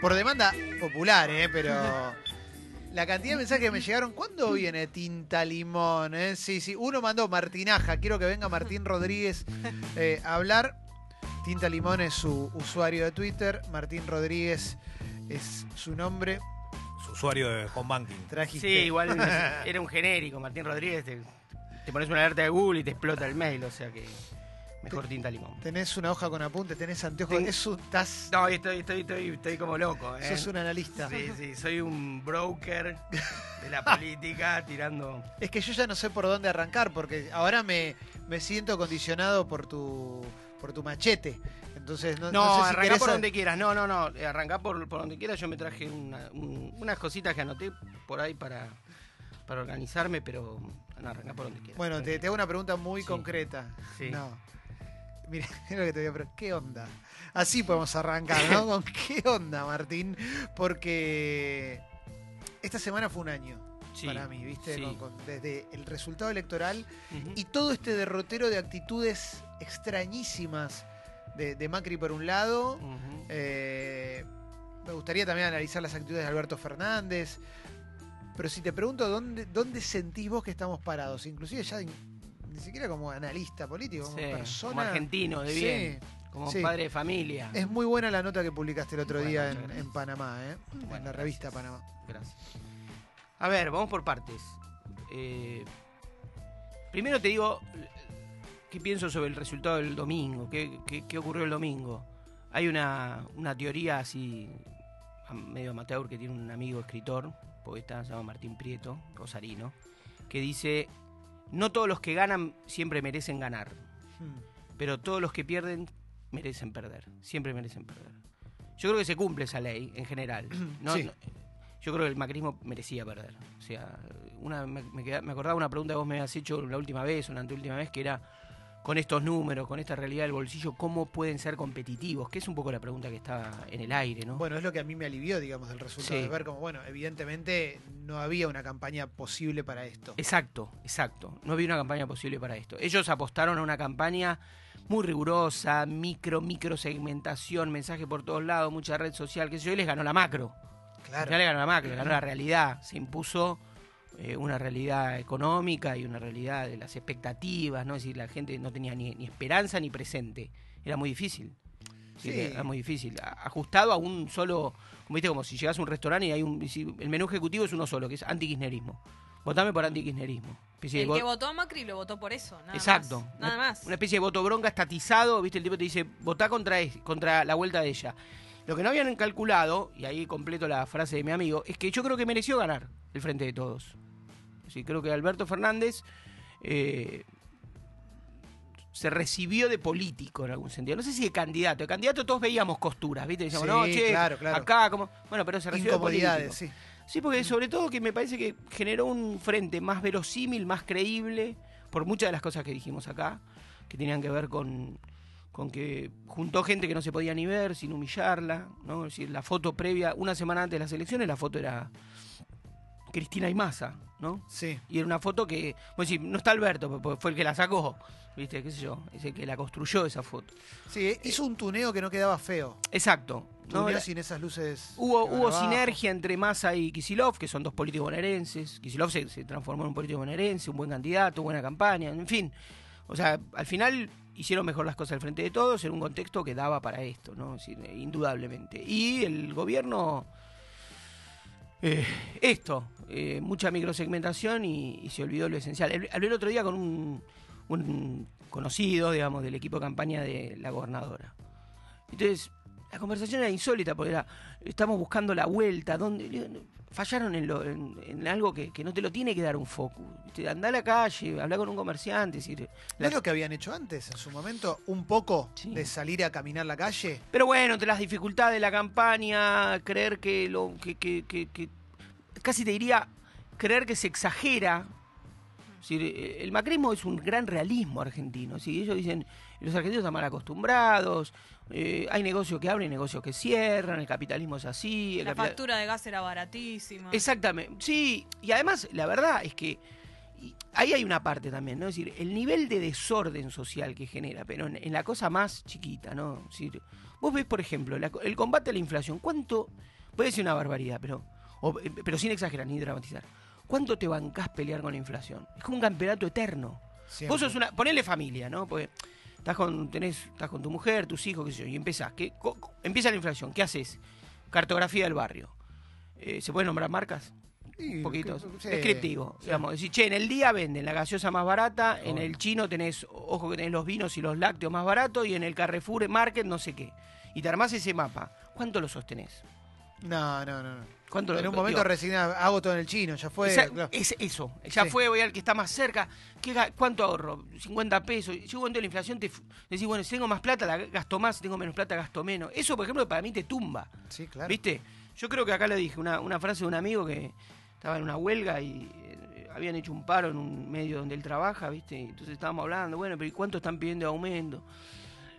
Por demanda popular, ¿eh? Pero la cantidad de mensajes que me llegaron. ¿Cuándo viene Tinta Limón? eh? Sí, sí. Uno mandó Martinaja. Quiero que venga Martín Rodríguez eh, a hablar. Tinta Limón es su usuario de Twitter. Martín Rodríguez es su nombre. Su usuario de home banking. Trajiste. Sí, igual era un genérico. Martín Rodríguez, te, te pones una alerta de Google y te explota el mail, o sea que mejor tinta limón. Tenés una hoja con apuntes, tenés anteojos. Ten- Es un, estás, No, estoy, estoy, estoy, estoy como loco. ¿eh? sos un analista. Sí, sí, soy un broker de la política tirando. Es que yo ya no sé por dónde arrancar, porque ahora me, me siento condicionado por tu por tu machete. Entonces, no, No, no sé si arrancá querés por donde quieras. No, no, no. eh, Arrancá por, por donde quieras. Yo me traje una- un- unas cositas que anoté por ahí para, para organizarme, pero no, arrancá por donde quieras. Bueno, te, te hago una pregunta muy Sí. concreta. Sí. No. Mira, lo que te voy a preguntar. ¿Qué onda? Así podemos arrancar, ¿no? ¿Con qué onda, Martín? Porque esta semana fue un año Sí, para mí, ¿viste? sí. Con- con- desde el resultado electoral y todo este derrotero de actitudes extrañísimas de, de Macri por un lado. Eh, me gustaría también analizar las actitudes de Alberto Fernández. Pero si te pregunto dónde, dónde sentís vos que estamos parados, inclusive ya ni siquiera como analista político, como Sí, persona. como argentino, de Sí, bien. Como sí. padre de familia. Es muy buena la nota que publicaste el otro Bueno, día en, en Panamá, ¿eh? en Bueno, la revista. Panamá. Gracias. A ver, vamos por partes. Eh, primero te digo qué pienso sobre el resultado del domingo, qué, qué- qué ocurrió el domingo. Hay una, una teoría así, medio amateur, que tiene un amigo escritor, poeta, se llama Martín Prieto, rosarino, que dice, no todos los que ganan siempre merecen ganar, Hmm. pero todos los que pierden merecen perder, siempre merecen perder. Yo creo que se cumple esa ley en general. ¿no? Sí. No- yo creo que el macrismo merecía perder. O sea, una, me, me acordaba una pregunta que vos me habías hecho la última vez o la anteúltima vez, que era, con estos números, con esta realidad del bolsillo, ¿cómo pueden ser competitivos? Que es un poco la pregunta que está en el aire, ¿no? Bueno, es lo que a mí me alivió, digamos, del resultado Sí. de ver como, bueno, evidentemente no había una campaña posible para esto. Exacto, exacto. No había una campaña posible para esto. Ellos apostaron a una campaña muy rigurosa, micro, micro segmentación, mensaje por todos lados, mucha red social, que sé yo, y les ganó la macro. Claro. final le ganó la macro, le ganó la realidad. Se impuso eh, una realidad económica y una realidad de las expectativas, ¿no? Es decir, la gente no tenía ni, ni esperanza ni presente. Era muy difícil. Sí. Era muy difícil. Ajustado a un solo, como viste, como si llegas a un restaurante y hay un. si el menú ejecutivo es uno solo, que es antikirchnerismo. Votame por antikirchnerismo. El que vo- votó a Macri lo votó por eso, nada Exacto. más. Nada más. Una especie de voto bronca estatizado, ¿viste? El tipo te dice, votá contra, contra la vuelta de ella. Lo que no habían calculado, y ahí completo la frase de mi amigo, es que yo creo que mereció ganar el Frente de Todos. Sí, creo que Alberto Fernández eh, se recibió de político en algún sentido. No sé si de candidato. De candidato todos veíamos costuras, ¿viste? Decíamos, Sí, no, che, claro, claro. acá, como... Bueno, pero se recibió de político. Sí. Sí, porque sobre todo que me parece que generó un frente más verosímil, más creíble, por muchas de las cosas que dijimos acá, que tenían que ver con, con que juntó gente que no se podía ni ver sin humillarla, ¿no? Es decir, la foto previa, una semana antes de las elecciones, la foto era Cristina y Massa, ¿no? Sí. Y era una foto que, bueno, sí, no está Alberto, porque fue el que la sacó, ¿viste? ¿Qué sé yo? Es el que la construyó esa foto. Sí, hizo un tuneo que no quedaba feo. Exacto. ¿no? Tuneo La- sin esas luces. Hubo, hubo sinergia entre Massa y Kisilov, que son dos políticos bonaerenses. Kisilov se, se transformó en un político bonaerense, un buen candidato, buena campaña, en fin. O sea, al final hicieron mejor las cosas al frente de todos en un contexto que daba para esto, ¿no? Es decir, indudablemente. Y el gobierno, eh, esto, eh, mucha microsegmentación y, y se olvidó lo esencial. Hablé el otro día con un, un conocido, digamos, del equipo de campaña de la gobernadora. Entonces, la conversación era insólita porque era, estamos buscando la vuelta, digo, Fallaron en, lo- en- en algo que, que no te lo tiene que dar un foco. Andá a la calle, habla con un comerciante. decir, ¿No la- es lo que habían hecho antes, en su momento? Un poco Sí. de salir a caminar la calle. Pero bueno, entre las dificultades de la campaña, creer que lo. que- casi te diría, creer que se exagera. Es decir, eh, el macrismo es un gran realismo argentino. ¿sí? Ellos dicen, los argentinos están mal acostumbrados, eh, hay negocios que abren, negocios que cierran, el capitalismo es así. La capital- factura de gas era baratísima. Exactamente, sí, y además la verdad es que y ahí hay una parte también, ¿no? Es decir, el nivel de desorden social que genera, pero en, la cosa más chiquita, ¿no? Es decir, vos ves, por ejemplo, el combate a la inflación, ¿cuánto? Puede ser una barbaridad, pero, pero sin exagerar ni dramatizar. ¿Cuánto te bancás pelear con la inflación? Es como un campeonato eterno. Vos sos una. Ponele familia, ¿no? Porque estás con, tenés, estás con tu mujer, tus hijos, qué sé yo, y empezás. ¿qué, empieza la inflación. ¿Qué haces? Cartografía del barrio. Eh, ¿Se pueden nombrar marcas? un poquito descriptivo. Digamos, decir, che, en el día venden la gaseosa más barata, en el chino tenés, ojo que tenés los vinos y los lácteos más baratos, y en el Carrefour Market no sé qué. Y te armás ese mapa. ¿Cuánto lo sostenés? No, no, no. ¿Cuánto en un momento recién hago todo en el chino, ya fue. es eso, ya fue, voy al que está más cerca. ¿Qué, ¿Cuánto ahorro? 50 pesos. Llega un momento de la inflación, te decís, bueno, si tengo más plata, la gasto más, si tengo menos plata, gasto menos. Eso, por ejemplo, para mí te tumba. Sí, claro. ¿Viste? Yo creo que acá le dije una, una frase de un amigo que estaba en una huelga y eh, habían hecho un paro en un medio donde él trabaja, ¿viste? Entonces estábamos hablando, bueno, pero ¿y cuánto están pidiendo de aumento?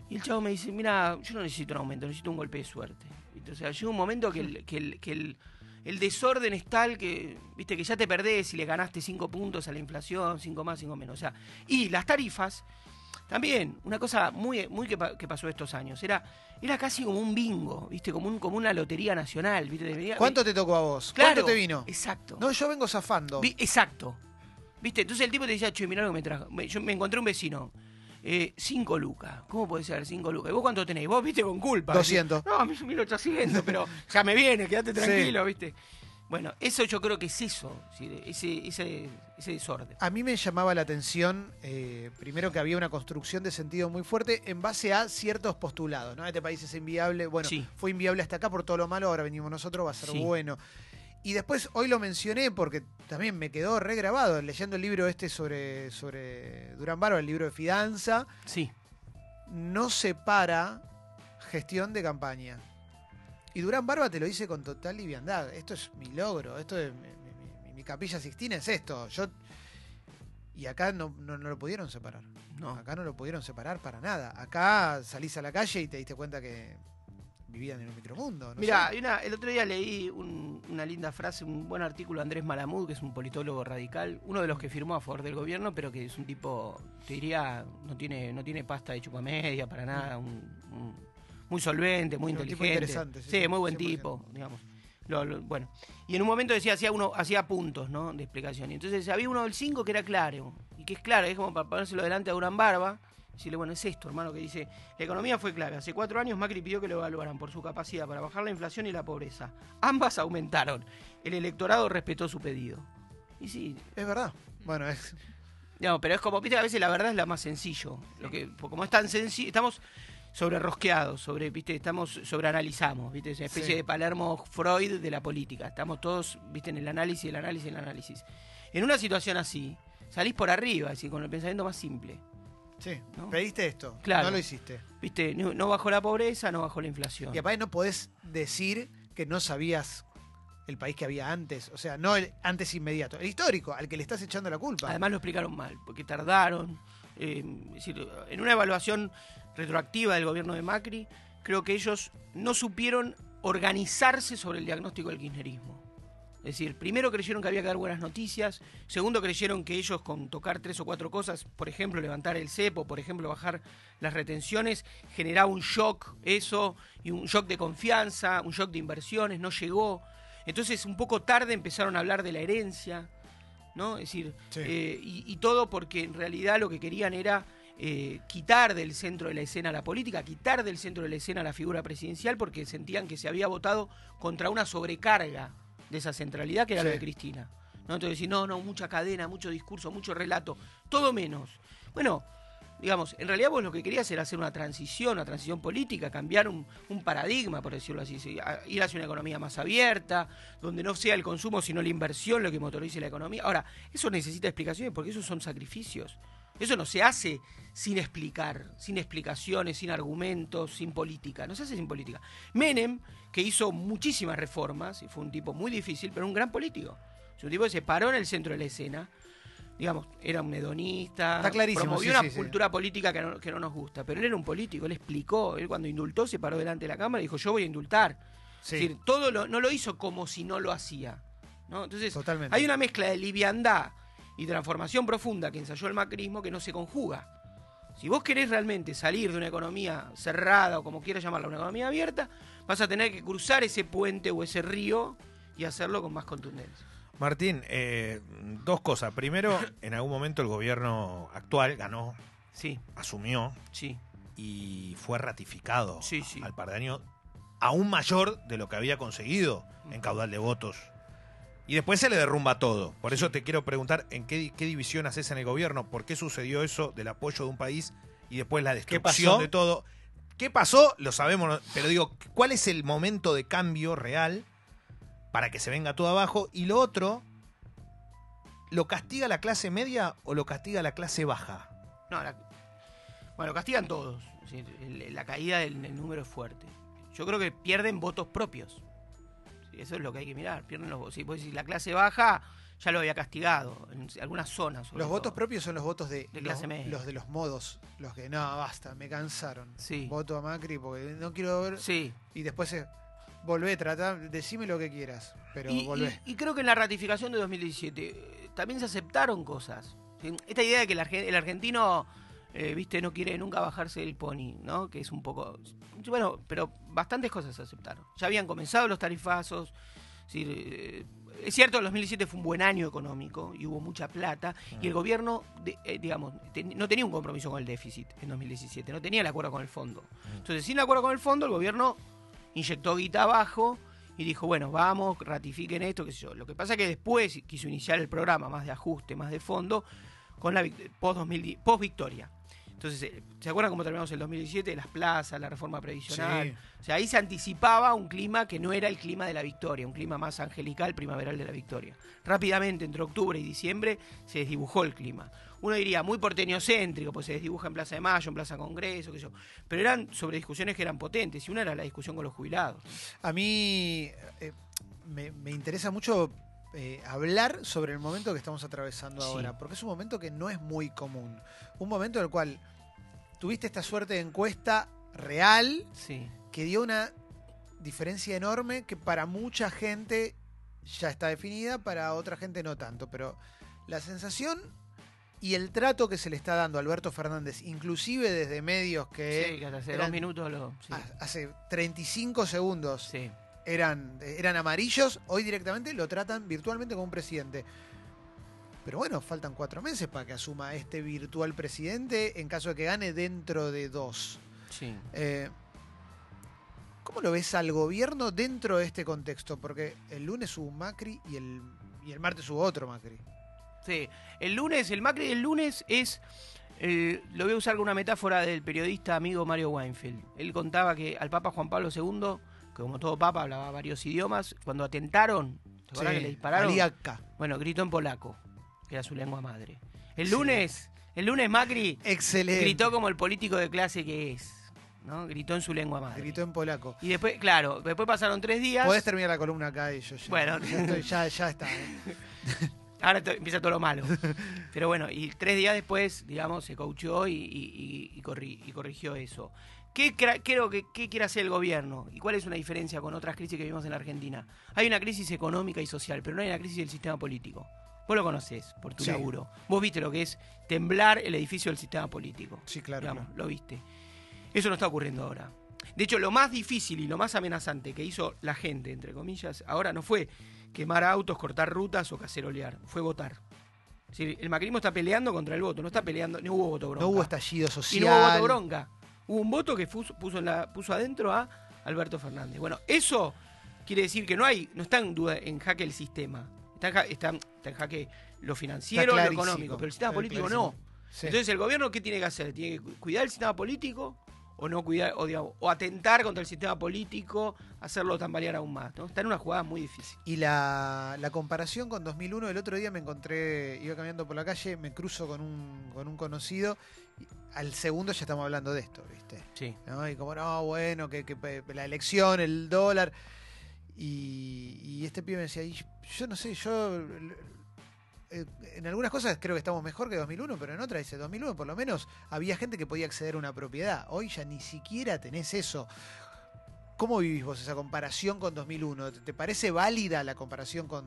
Y el chavo me dice, mira, yo no necesito un aumento, necesito un golpe de suerte. Sea, llega un momento que el, que el, que el, el desorden es tal que, viste, que ya te perdés y le ganaste cinco puntos a la inflación, cinco más, cinco menos. O sea, y las tarifas, también, una cosa muy, muy que, pasó estos años, era, era casi como un bingo, viste, como, un, como una lotería nacional. ¿viste? ¿Cuánto te tocó a vos? ¿Cuánto te vino? Exacto. No, yo vengo zafando. exacto. ¿Viste? Entonces el tipo te decía, che, mirá lo que me trajo. Yo me encontré un vecino eh, cinco lucas. ¿Cómo puede ser cinco lucas? ¿Y vos cuánto tenéis? Vos viste con culpa. 200. No, 1800, pero ya me viene, quédate tranquilo, ¿viste? Bueno, eso yo creo que es eso, ese, ese, ese desorden. A mí me llamaba la atención, eh, primero que había una construcción de sentido muy fuerte en base a ciertos postulados, ¿no? Este país es inviable, bueno, fue inviable hasta acá por todo lo malo, ahora venimos nosotros, va a ser bueno. Y después hoy lo mencioné porque también me quedó regrabado leyendo el libro este sobre, sobre Durán Barba, el libro de Fidanza. Sí. No separa gestión de campaña. Y Durán Barba te lo dice con total liviandad. Esto es mi logro, esto es mi, capilla Sixtina es esto. Yo y acá no, no, lo pudieron separar. No. Acá no lo pudieron separar para nada. Acá salís a la calle y te diste cuenta que vivían en un micromundo. Mira, el otro día leí una linda frase, un buen artículo de Andrés Malamud, que es un politólogo radical, uno de los que firmó a favor del gobierno, pero que es un tipo, te diría, no tiene, no tiene pasta de chupamedia para nada, muy solvente, muy inteligente. interesante. Sí, muy buen tipo, digamos. bueno, y en un momento decía, hacía uno, hacía puntos, ¿no? De explicación. Y entonces había uno del 5 que era claro, y que es claro, es como para ponérselo delante a Durán Barba, Decirle, bueno, es esto, hermano, que dice, la economía fue clave. Hace cuatro años Macri pidió que lo evaluaran por su capacidad para bajar la inflación y la pobreza. Ambas aumentaron. El electorado respetó su pedido. Y sí. Es verdad. Bueno, es... No, pero es como, viste, a veces la verdad es la más sencillo. Lo que, como es tan sencillo, estamos sobre rosqueados, sobre, viste, estamos sobreanalizamos, viste, es una especie de Palermo Freud de la política. Estamos todos, viste, en el análisis, el análisis, el análisis. En una situación así, salís por arriba, así, con el pensamiento más simple. Sí, pediste esto, claro. no lo hiciste. Viste, no, bajó la pobreza, no bajó la inflación. Y aparte no podés decir que no sabías el país que había antes, o sea, no el antes inmediato, el histórico, al que le estás echando la culpa. Además lo explicaron mal, porque tardaron. Eh, decir, en una evaluación retroactiva del gobierno de Macri, creo que ellos no supieron organizarse sobre el diagnóstico del kirchnerismo. Es decir, primero creyeron que había que dar buenas noticias, segundo creyeron que ellos con tocar tres o cuatro cosas, por ejemplo, levantar el cepo, por ejemplo, bajar las retenciones, generaba un shock, eso, y un shock de confianza, un shock de inversiones, no llegó. Entonces, un poco tarde empezaron a hablar de la herencia, ¿no? Es decir, eh, y, todo porque en realidad lo que querían era eh, quitar del centro de la escena la política, quitar del centro de la escena la figura presidencial, porque sentían que se había votado contra una sobrecarga de esa centralidad que era lo de Cristina. ¿no? Entonces decir, no, no, mucha cadena, mucho discurso, mucho relato, todo menos. Bueno, digamos, en realidad vos lo que querías era hacer una transición, una transición política, cambiar un, paradigma, por decirlo así, ir hacia una economía más abierta, donde no sea el consumo, sino la inversión lo que motorice la economía. Ahora, eso necesita explicaciones porque esos son sacrificios. Eso no se hace sin explicar, sin explicaciones, sin argumentos, sin política. No se hace sin política. Menem, que hizo muchísimas reformas, y fue un tipo muy difícil, pero un gran político. Es un tipo que se paró en el centro de la escena. Digamos, era un hedonista, promovió una cultura política que no, que no, nos gusta, pero él era un político, él explicó, él cuando indultó se paró delante de la Cámara y dijo, yo voy a indultar. Es decir, todo lo, no lo hizo como si no lo hacía. ¿no? Entonces, hay una mezcla de liviandad y transformación profunda que ensayó el macrismo que no se conjuga. Si vos querés realmente salir de una economía cerrada o como quieras llamarla, una economía abierta, vas a tener que cruzar ese puente o ese río y hacerlo con más contundencia. Martín, eh, dos cosas. Primero, en algún momento el gobierno actual ganó, Sí, asumió sí. y fue ratificado Sí, sí. al par de años aún mayor de lo que había conseguido en caudal de votos. Y después se le derrumba todo. Por eso te quiero preguntar en qué, qué división haces en el gobierno, por qué sucedió eso del apoyo de un país y después la destrucción de todo. ¿Qué pasó? Lo sabemos, pero digo, ¿cuál es el momento de cambio real para que se venga todo abajo? Y lo otro, ¿lo castiga la clase media o lo castiga la clase baja? No, la- bueno, castigan todos. La caída del número es fuerte. Yo creo que pierden votos propios. Eso es lo que hay que mirar. Pierden los si la clase baja ya lo había castigado en algunas zonas. sobre Los votos propios son los votos de, De los, clase media. los de los modos, los que no, basta, me cansaron. Sí. Voto a Macri porque no quiero ver. Sí. Y después se volvé, trata, decime lo que quieras, pero Y, volvé. y- y creo que en la ratificación de 2017 eh, también se aceptaron cosas. Esta idea de que el argentino, eh, viste, no quiere nunca bajarse del pony, ¿no? Que es un poco... Bueno, pero bastantes cosas se aceptaron. Ya habían comenzado los tarifazos. es decir, eh, es cierto, el 2017 fue un buen año económico y hubo mucha plata. Y el gobierno, de- eh, digamos, ten- no tenía un compromiso con el déficit en 2017. No tenía el acuerdo con el fondo. Entonces, sin el acuerdo con el fondo, el gobierno inyectó guita abajo y dijo, bueno, vamos, ratifiquen esto, qué sé yo. Lo que pasa es que después quiso iniciar el programa más de ajuste, más de fondo, con la vic- post 2010 post victoria. Entonces, eh, ¿se acuerdan cómo terminamos el 2017? Las plazas, la reforma previsional. Sí. O sea, ahí se anticipaba un clima que no era el clima de la victoria, un clima más angelical, primaveral de la victoria. Rápidamente, entre octubre y diciembre, se desdibujó el clima. Uno diría muy porteñocéntrico, pues se desdibuja en Plaza de Mayo, en Plaza Congreso, qué sé yo. Pero eran sobre discusiones que eran potentes, y una era la discusión con los jubilados. A mí eh, me, me interesa mucho eh, hablar sobre el momento que estamos atravesando Sí. ahora, porque es un momento que no es muy común. Un momento en el cual tuviste esta suerte de encuesta real Sí. que dio una diferencia enorme que para mucha gente ya está definida, para otra gente no tanto, pero la sensación y el trato que se le está dando a Alberto Fernández, inclusive desde medios que sí, que hasta hace eran- dos minutos lo. Sí. ha- hace 35 segundos sí. Eran, eran amarillos, hoy directamente lo tratan virtualmente como un presidente. Pero bueno, faltan cuatro meses para que asuma este virtual presidente en caso de que gane dentro de dos. sí. Eh, ¿Cómo lo ves al gobierno dentro de este contexto? Porque el lunes hubo un Macri y el, y el martes hubo otro Macri. Sí, el lunes, el Macri del lunes es, eh, lo voy a usar con una metáfora del periodista amigo Mario Weinfeld. Él contaba que al Papa Juan Pablo II, como todo Papa hablaba varios idiomas, cuando atentaron, ¿te acordás Sí, que le dispararon? Aliaca. Bueno, gritó en polaco, que era su lengua madre. El Sí. lunes, el lunes Macri Excelente. gritó como el político de clase que es, ¿no? Gritó en su lengua madre. Gritó en polaco. Y después, claro, después pasaron tres días. Podés terminar la columna acá y yo ya. Bueno. ya, estoy- ya, ya está. ¿eh? Ahora empieza todo lo malo. Pero bueno, y tres días después, digamos, se coachó y, y- y- y corri- y corrigió eso. ¿Qué creo que qué quiere hacer el gobierno? ¿Y cuál es una diferencia con otras crisis que vivimos en la Argentina? Hay una crisis económica y social, pero no hay una crisis del sistema político. Vos lo conocés por tu Sí. laburo. Vos viste lo que es temblar el edificio del sistema político. Sí, claro. digamos, claro. lo viste. Eso no está ocurriendo ahora. De hecho, lo más difícil y lo más amenazante que hizo la gente, entre comillas, ahora no fue quemar autos, cortar rutas o cacerolear, fue votar. Es decir, el macrismo está peleando contra el voto, no está peleando, no hubo voto bronca. No hubo estallido y social. no hubo voto bronca. Hubo un voto que puso, puso, en la, puso adentro a Alberto Fernández. Bueno, eso quiere decir que no hay, no está en duda en jaque el sistema. Está en, ja- está, está en jaque lo financiero, lo económico, pero el sistema político clarísimo. no. Sí. Entonces, ¿el gobierno qué tiene que hacer? ¿Tiene que cu- cuidar el sistema político o no cuidar, o, digamos, o atentar contra el sistema político, hacerlo tambalear aún más? ¿no? Está en una jugada muy difícil. Y la, la comparación con 2001, el otro día me encontré, iba caminando por la calle, me cruzo con un, con un conocido, al segundo ya estamos hablando de esto, ¿viste? Sí. ¿No? Y como, no, bueno, que, la elección, el dólar. Y, y este pibe me decía, "Y yo no sé, yo eh, en algunas cosas creo que estamos mejor que 2001, pero en otras dice, 2001 por lo menos había gente que podía acceder a una propiedad. Hoy ya ni siquiera tenés eso. ¿Cómo vivís vos esa comparación con 2001? ¿Te- ¿Te parece válida la comparación con,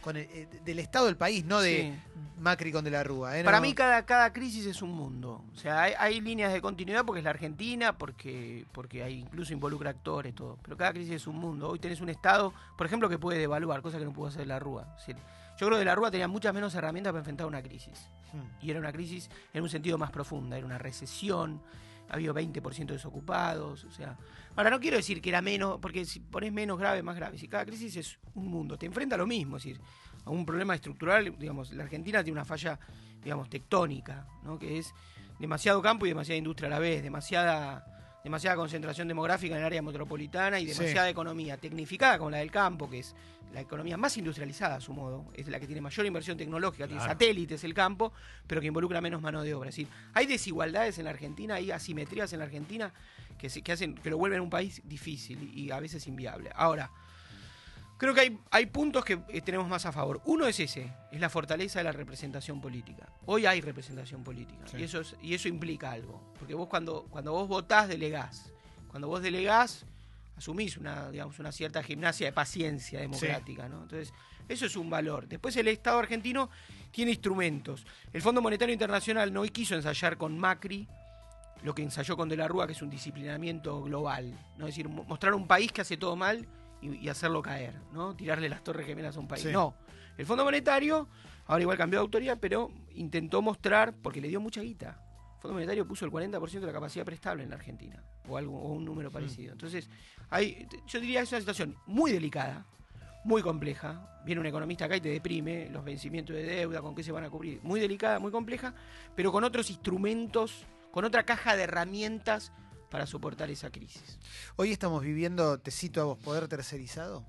con el- eh, del estado del país, no de Sí. Macri con De la Rúa. ¿eh? Para mí cada, cada crisis es un mundo. O sea, hay, hay líneas de continuidad porque es la Argentina, porque, porque hay, incluso involucra actores, todo. Pero cada crisis es un mundo. Hoy tenés un Estado, por ejemplo, que puede devaluar, cosa que no pudo hacer la Rúa. Yo creo que la Rúa tenía muchas menos herramientas para enfrentar una crisis. Mm. Y era una crisis en un sentido más profunda. Era una recesión, había 20% desocupados. O sea, ahora no quiero decir que era menos, porque si pones menos grave, más grave. Si cada crisis es un mundo, te enfrenta a lo mismo. Es decir, a un problema estructural, digamos, la Argentina tiene una falla, digamos, tectónica, ¿no? que es demasiado campo y demasiada industria a la vez, demasiada demasiada concentración demográfica en el área metropolitana y Sí. demasiada economía tecnificada como la del campo, que es la economía más industrializada a su modo, es la que tiene mayor inversión tecnológica, tiene satélites el campo, pero que involucra menos mano de obra. Es decir, hay desigualdades en la Argentina, hay asimetrías en la Argentina que, se- que hacen que lo vuelven un país difícil y a veces inviable. Ahora, Creo que hay, hay puntos que eh, tenemos más a favor. Uno es ese, es la fortaleza de la representación política. Hoy hay representación política Sí. y, eso es- y eso implica algo. Porque vos cuando, cuando vos votás, delegás. Cuando vos delegás, asumís una, digamos, una cierta gimnasia de paciencia democrática. ¿no? Entonces, eso es un valor. Después el Estado argentino tiene instrumentos. El Fondo Monetario Internacional no quiso ensayar con Macri lo que ensayó con De la Rúa, que es un disciplinamiento global. ¿no? Es decir, mo- mostrar un país que hace todo mal y, y hacerlo caer, ¿no? Tirarle las torres gemelas a un país. Sí. No. El Fondo Monetario, ahora igual cambió de autoría, pero intentó mostrar, porque le dio mucha guita. El Fondo Monetario puso el 40% de la capacidad prestable en la Argentina, o algo, o un número parecido. Entonces, hay, yo diría que es una situación muy delicada, muy compleja. Viene un economista acá y te deprime los vencimientos de deuda, con qué se van a cubrir. Muy delicada, muy compleja, pero con otros instrumentos, con otra caja de herramientas para soportar esa crisis. Hoy estamos viviendo, te cito a vos, poder tercerizado.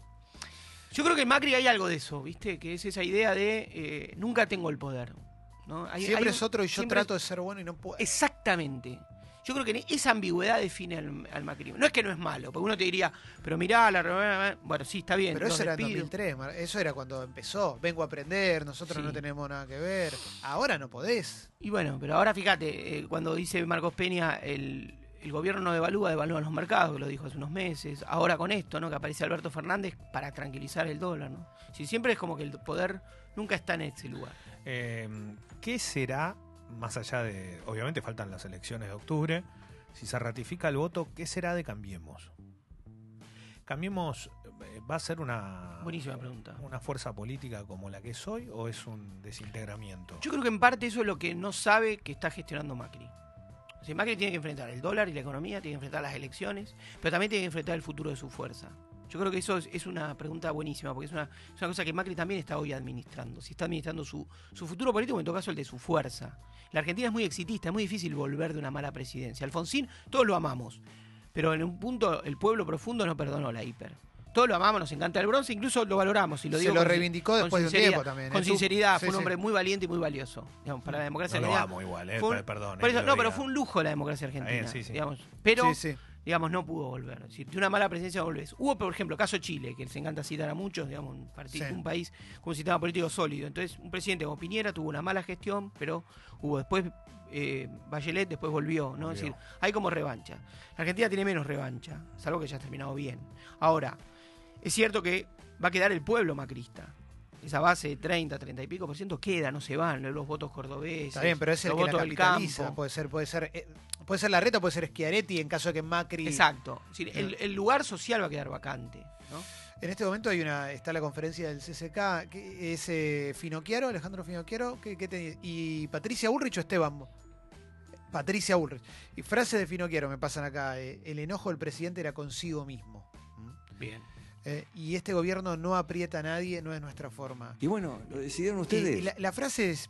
Yo creo que en Macri hay algo de eso, ¿viste? Que es esa idea de eh, nunca tengo el poder. ¿no? Hay- siempre hay es otro y yo trato de ser bueno y no puedo. Exactamente. Yo creo que esa ambigüedad define al, al macrismo. No es que no es malo, porque uno te diría, pero mirá, la bueno, sí, está bien. Pero eso era en despido. 2003, Mar- eso era cuando empezó. Vengo a aprender, nosotros Sí. no tenemos nada que ver. Ahora no podés. Y bueno, pero ahora fíjate, eh, cuando dice Marcos Peña, el, el gobierno no devalúa, devalúan los mercados, lo dijo hace unos meses. Ahora con esto, ¿no? Que aparece Alberto Fernández para tranquilizar el dólar, ¿no? Si siempre es como que el poder nunca está en ese lugar. Eh, ¿Qué será, más allá de, obviamente faltan las elecciones de octubre, si se ratifica el voto, qué será de Cambiemos? ¿Cambiemos eh, va a ser una, Buenísima pregunta. una fuerza política como la que es hoy o es un desintegramiento? Yo creo que en parte eso es lo que no sabe que está gestionando Macri. O Macri tiene que enfrentar el dólar y la economía, tiene que enfrentar las elecciones, pero también tiene que enfrentar el futuro de su fuerza. Yo creo que eso es, una pregunta buenísima, porque es una, es una cosa que Macri también está hoy administrando. Si está administrando su, su futuro político, en todo caso el de su fuerza. La Argentina es muy exitista, es muy difícil volver de una mala presidencia. Alfonsín, todos lo amamos, pero en un punto el pueblo profundo no perdonó la hiper. Todos lo amamos, nos encanta el bronce, incluso lo valoramos. Y lo Se digo lo con- reivindicó con después de un tiempo también. Con ¿eh? Tú- sinceridad, fue un hombre muy valiente y muy valioso. digamos, para la democracia no lo amo igual, eh, un- perdón. Por eh, eso, no, lo pero fue un lujo la democracia argentina. sí. Digamos, pero, digamos, no pudo volver. Es decir, de una mala presencia volvés. Hubo, por ejemplo, caso Chile, que les encanta citar a muchos, digamos, un, partido, Sí. un país con un sistema político sólido. Entonces, un presidente como Piñera tuvo una mala gestión, pero hubo después eh, Bachelet, después volvió, ¿no? Es Volvió. decir, hay como revancha. La Argentina tiene menos revancha, salvo que ya ha terminado bien. Ahora, es cierto que va a quedar el pueblo macrista. Esa base de 30, 30 y pico por ciento queda, no se van, los votos cordobeses, Está bien, pero es el los que votos capitaliza. Puede ser, puede ser, eh, puede ser la reta, puede ser Schiaretti en caso de que Macri. Exacto. Es decir, el, el lugar social va a quedar vacante. ¿no? En este momento hay una, está la conferencia del CCK, que es eh, Finocchiaro, Alejandro Finocchiaro, ¿qué, qué tenés? y Patricia Ulrich o Esteban. Patricia Ulrich. Y frase de Finocchiaro me pasan acá, eh, el enojo del presidente era consigo mismo. ¿Mm? Bien. Eh, y este gobierno no aprieta a nadie, no es nuestra forma. Y bueno, lo decidieron Y- ustedes. y la, la frase es,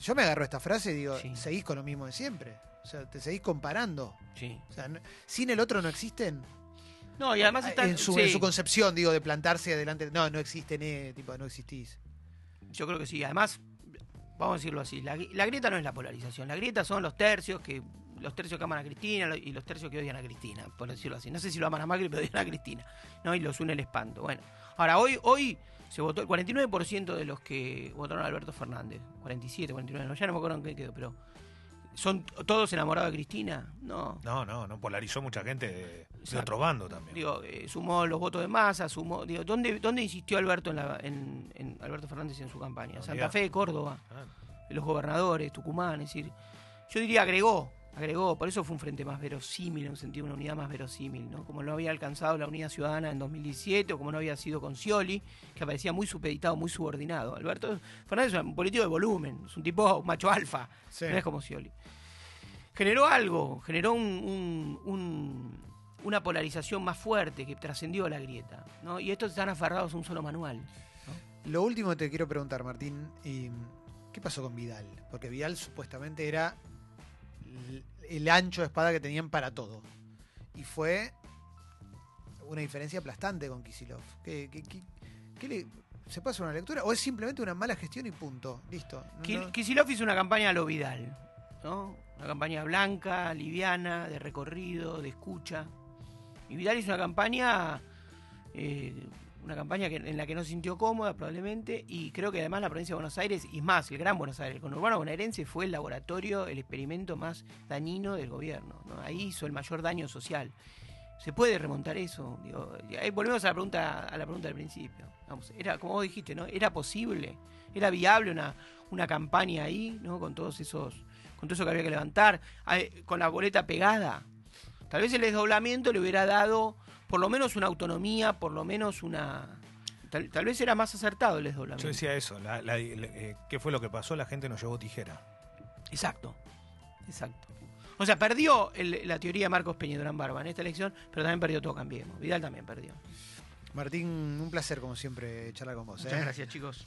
yo me agarro esta frase y digo, Sí. seguís con lo mismo de siempre. O sea, te seguís comparando. Sí. O sea, no- sin el otro no existen. No, y además está. en, su, sí, en su concepción, digo, de plantarse adelante. No, no existen, eh, tipo, no existís. Yo creo que sí. Además, vamos a decirlo así: la, la grieta no es la polarización. La grieta son los tercios que. Los tercios que aman a Cristina y los tercios que odian a Cristina, por decirlo así. No sé si lo aman a Macri, pero odian a Cristina. ¿no? Y los une el espanto. Bueno, ahora, hoy, hoy se votó el 49% de los que votaron a Alberto Fernández. 47, 49, no, ya no me acuerdo en qué quedó, pero ¿Son todos enamorados de Cristina? No. No, no, no polarizó mucha gente de, de otro bando también. Digo, eh, sumó los votos de masa, sumó. Digo, ¿dónde, ¿dónde insistió Alberto en, la- en- en Alberto Fernández en su campaña? No, Santa. Fe, Córdoba, Ah, los gobernadores, Tucumán, es decir, yo diría agregó, agregó, por eso fue un frente más verosímil, en un sentido, una unidad más verosímil, ¿no? Como lo había alcanzado la Unidad Ciudadana en 2017 o como no había sido con Scioli, que aparecía muy supeditado, muy subordinado. Alberto Fernández es un político de volumen, es un tipo macho alfa, Sí. no es como Scioli. Generó algo, generó un- un- un- una polarización más fuerte que trascendió la grieta, ¿no? Y estos están aferrados a un solo manual. Lo último que te quiero preguntar, Martín, ¿qué pasó con Vidal? Porque Vidal supuestamente era el ancho de espada que tenían para todo. Y fue una diferencia aplastante con Kisilov. ¿Qué, qué- qué- qué le, ¿Se hacer una lectura? ¿O es simplemente una mala gestión y punto? Listo. No- Ki- no- Kicillof hizo una campaña a lo Vidal, ¿no? Una campaña blanca, liviana, de recorrido, de escucha. Y Vidal hizo una campaña, eh, una campaña que- en la que no se sintió cómoda probablemente, y creo que además la provincia de Buenos Aires, y más, el Gran Buenos Aires, el conurbano bonaerense fue el laboratorio, el experimento más dañino del gobierno. ¿no? Ahí hizo el mayor daño social. ¿Se puede remontar eso? Digo, volvemos a la pregunta, a la pregunta del principio. Era, como vos dijiste, ¿no? ¿Era posible? ¿Era viable una, una campaña ahí, ¿no? Con todos esos, con todo eso que había que levantar, con la boleta pegada. Tal vez el desdoblamiento le hubiera dado por lo menos una autonomía, por lo menos una. Tal, tal vez era más acertado el desdoblamiento. Yo decía eso, la- la- la- eh, ¿qué fue lo que pasó? La gente nos llevó tijera. Exacto, exacto. O sea, perdió el- la teoría de Marcos Peñedorán Barba en esta elección, pero también perdió todo Cambiemos. Vidal también perdió. Martín, un placer como siempre charlar con vos. Muchas ¿eh? gracias, chicos.